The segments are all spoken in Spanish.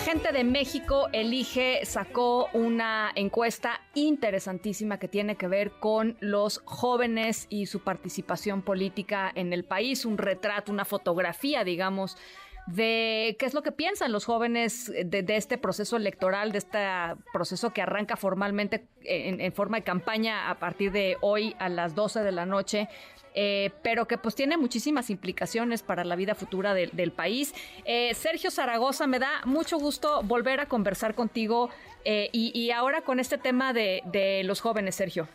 Gente de México elige, sacó una encuesta interesantísima que tiene que ver con los jóvenes y su participación política en el país, un retrato, una fotografía, digamos, de qué es lo que piensan los jóvenes de, de este proceso electoral, de este proceso que arranca formalmente en, forma de campaña a partir de hoy a las 12 de la noche eh, pero que pues tiene muchísimas implicaciones para la vida futura de- del país. Eh, Sergio Zaragoza, me da mucho gusto volver a conversar contigo eh, y, ahora con este tema de los jóvenes, Sergio.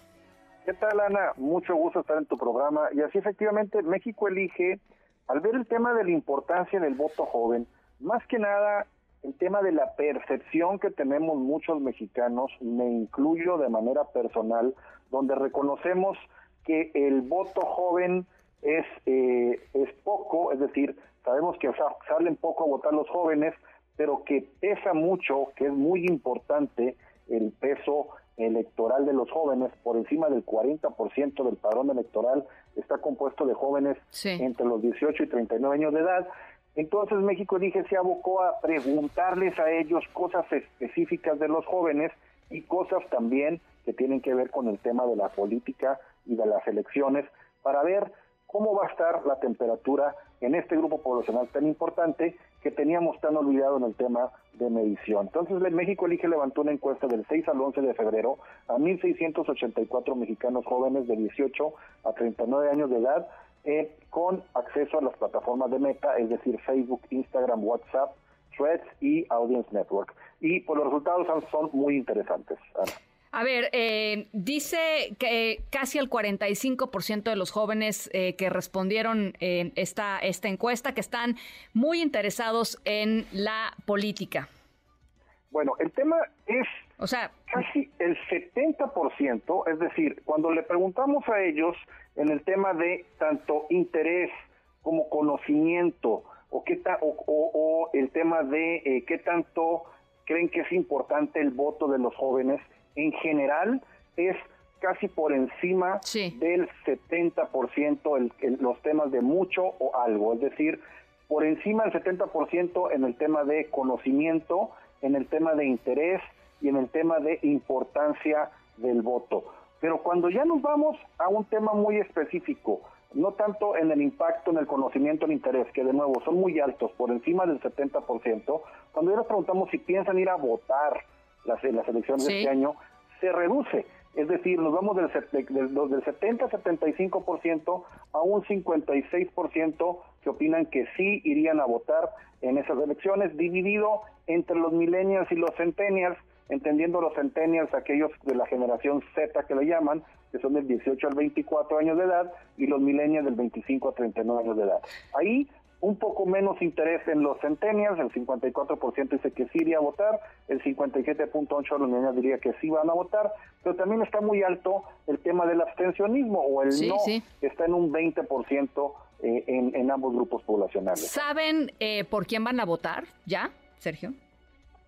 ¿Qué tal, Ana? Mucho gusto estar en tu programa. Y así efectivamente, México elige, al ver el tema de la importancia del voto joven, más que nada el tema de la percepción que tenemos muchos mexicanos, me incluyo de manera personal, donde reconocemos que el voto joven es, eh, es poco, es decir, sabemos que sa- salen poco a votar los jóvenes, pero que pesa mucho, que es muy importante el peso electoral de los jóvenes, por encima del 40% del padrón electoral está compuesto de jóvenes Sí. entre los 18 y 39 años de edad. Entonces México dije se abocó a preguntarles a ellos cosas específicas de los jóvenes y cosas también que tienen que ver con el tema de la política y de las elecciones para ver cómo va a estar la temperatura en este grupo poblacional tan importante que teníamos tan olvidado en el tema de medición. Entonces, México Elige levantó una encuesta del 6 al 11 de febrero a 1.684 mexicanos jóvenes de 18 a 39 años de edad eh, con acceso a las plataformas de Meta, es decir, Facebook, Instagram, WhatsApp, Threads y Audience Network. Y pues los resultados son muy interesantes. Ana. A ver, eh, dice que casi el 45% de los jóvenes eh, que respondieron en esta, esta encuesta que están muy interesados en la política. Bueno, el tema es O sea, casi el 70%, es decir, cuando le preguntamos a ellos en el tema de tanto interés como conocimiento o qué ta- o, o- o el tema de eh, qué tanto creen que es importante el voto de los jóvenes, en general es casi por encima Sí. del 70% el, el- los temas de mucho o algo, es decir, por encima del 70% en el tema de conocimiento, en el tema de interés y en el tema de importancia del voto. Pero cuando ya nos vamos a un tema muy específico, no tanto en el impacto, en el conocimiento, en el interés, que de nuevo son muy altos, por encima del 70%, cuando ya nos preguntamos si piensan ir a votar las, las elecciones Sí. de este año, se reduce. Es decir, nos vamos del, del, del 70-75% a un 56% que opinan que sí irían a votar en esas elecciones, dividido entre los millennials y los centennials, entendiendo los centennials aquellos de la generación Z que le llaman, que son del 18 al 24 años de edad, y los millennials del 25 a 39 años de edad. Ahí un poco menos interés en los centennials, el 54% dice que sí iría a votar, el 57.8% de los millennials diría que sí van a votar, pero también está muy alto el tema del abstencionismo o el Sí, no, sí. está en un 20% eh, en, en ambos grupos poblacionales. ¿saben eh, por quién van a votar ya, Sergio?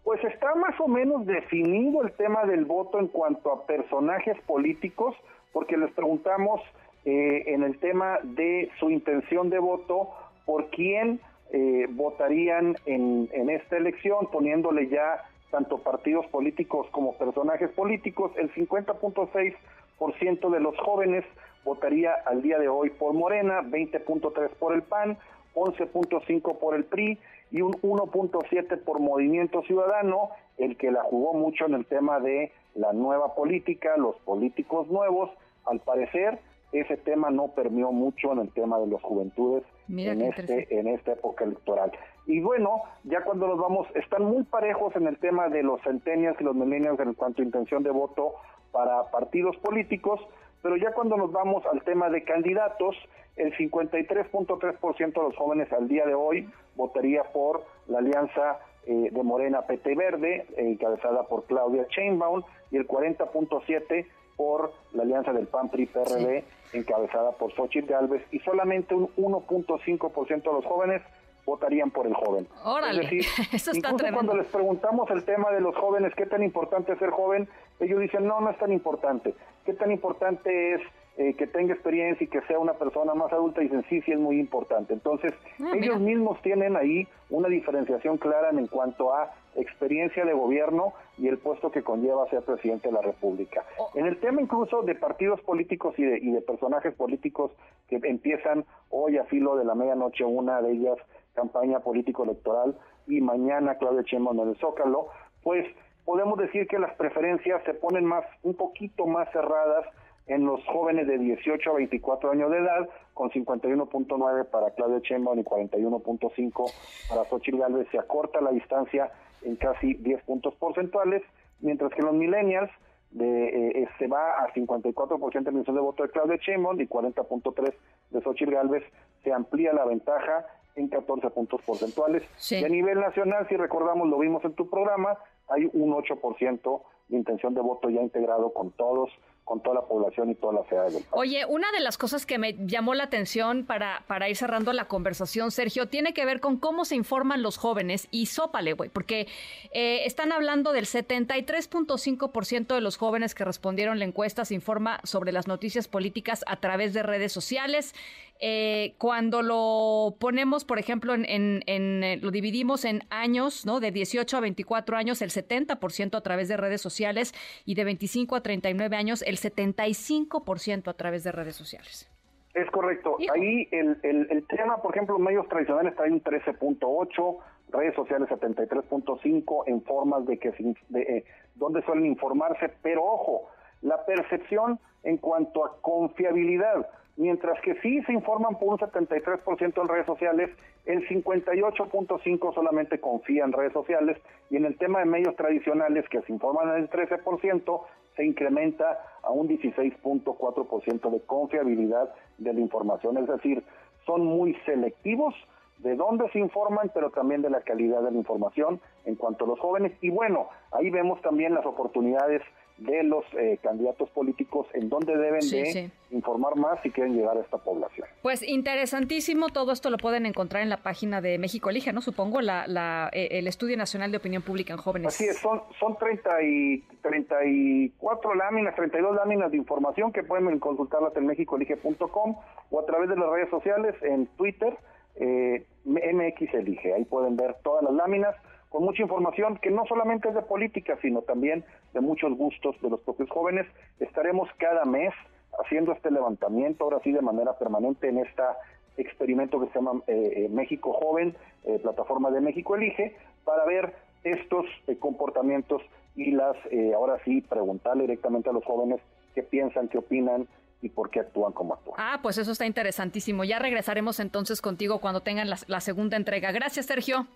Pues está más o menos definido el tema del voto en cuanto a personajes políticos, porque les preguntamos eh, en el tema de su intención de voto por quién eh, votarían en, en esta elección, poniéndole ya tanto partidos políticos como personajes políticos. El 50.6% de los jóvenes votaría al día de hoy por Morena, 20.3 por el PAN, 11.5 por el PRI y un 1.7 por Movimiento Ciudadano, el que la jugó mucho en el tema de la nueva política, los políticos nuevos. Al parecer, ese tema no permeó mucho en el tema de las juventudes Mira en, este, en esta época electoral. Y bueno, ya cuando nos vamos, están muy parejos en el tema de los centennials y los millennials en cuanto a intención de voto para partidos políticos, pero ya cuando nos vamos al tema de candidatos, el 53.3% de los jóvenes al día de hoy votaría por la alianza eh, de Morena PT Verde, encabezada por Claudia Chainbaum, y el 40.7 por la alianza del PAN PRI PRD, encabezada por Xochitl Gálvez, y solamente un 1.5% de los jóvenes votarían por el joven. Órale, es decir, eso está incluso tremendo. cuando les preguntamos el tema de los jóvenes, qué tan importante es ser joven, ellos dicen, no, no es tan importante. ¿Qué tan importante es eh, que tenga experiencia y que sea una persona más adulta? Dicen, sí, sí es muy importante. Entonces, Ah, ellos mira. mismos tienen ahí una diferenciación clara en cuanto a experiencia de gobierno y el puesto que conlleva ser presidente de la República. Oh. En el tema incluso de partidos políticos y de, y de personajes políticos que empiezan hoy a filo de la medianoche, una de ellas campaña político-electoral y mañana Claudia Sheinbaum en el Zócalo, pues podemos decir que las preferencias se ponen más un poquito más cerradas en los jóvenes de 18 a 24 años de edad, con 51.9 para Claudia Sheinbaum y 41.5 para Xochitl Gálvez, se acorta la distancia en casi 10 puntos porcentuales, mientras que los millennials de, eh, eh, se va a 54% de emisión de voto de Claudia Sheinbaum y 40.3 de Xochitl Gálvez, se amplía la ventaja en 14 puntos porcentuales. Sí. Y a nivel nacional, si recordamos, lo vimos en tu programa, hay un 8% de intención de voto ya integrado con todos, con toda la población y todas las ciudades del país. Oye, una de las cosas que me llamó la atención para, para ir cerrando la conversación, Sergio, tiene que ver con cómo se informan los jóvenes y sópale, güey, porque eh, están hablando del 73.5% de los jóvenes que respondieron la encuesta se informa sobre las noticias políticas a través de redes sociales. Eh, cuando lo ponemos, por ejemplo, en, eh, lo dividimos en años, ¿no? De 18 a 24 años, el 70% a través de redes sociales y de 25 a 39 años, el 75% a través de redes sociales. Es correcto. Hijo. Ahí el, el, el tema, por ejemplo, medios tradicionales trae un 13.8, redes sociales 73.5 en formas de que de, eh, donde suelen informarse, pero ojo, la percepción en cuanto a confiabilidad, mientras que sí se informan por un 73% en redes sociales, el 58.5 solamente confía en redes sociales. Y en el tema de medios tradicionales que se informan en el 13% se incrementa a un 16.4% de confiabilidad de la información, es decir, son muy selectivos de dónde se informan, pero también de la calidad de la información en cuanto a los jóvenes. Y bueno, ahí vemos también las oportunidades de los eh, candidatos políticos en donde deben Sí, de sí. informar más si quieren llegar a esta población. Pues interesantísimo, todo esto lo pueden encontrar en la página de México Elige, ¿no? Supongo, la, la, eh, el Estudio Nacional de Opinión Pública en Jóvenes. Así es, son, son 30 y, 34 láminas, 32 láminas de información que pueden consultarlas en mexicoelige.com o a través de las redes sociales en Twitter, eh, MX Elige. Ahí pueden ver todas las láminas con mucha información que no solamente es de política, sino también de muchos gustos de los propios jóvenes. Estaremos cada mes haciendo este levantamiento, ahora sí de manera permanente en esta experimento que se llama eh, eh, México Joven, eh, plataforma de México Elige, para ver estos eh, comportamientos y las, ahora sí, preguntarle directamente a los jóvenes qué piensan, qué opinan y por qué actúan como actúan. Ah, pues eso está interesantísimo. Ya regresaremos entonces contigo cuando tengan la segunda entrega. Gracias, Sergio.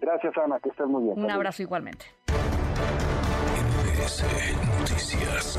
Gracias, Ana, que estés muy bien. Un abrazo igualmente. MBS Noticias.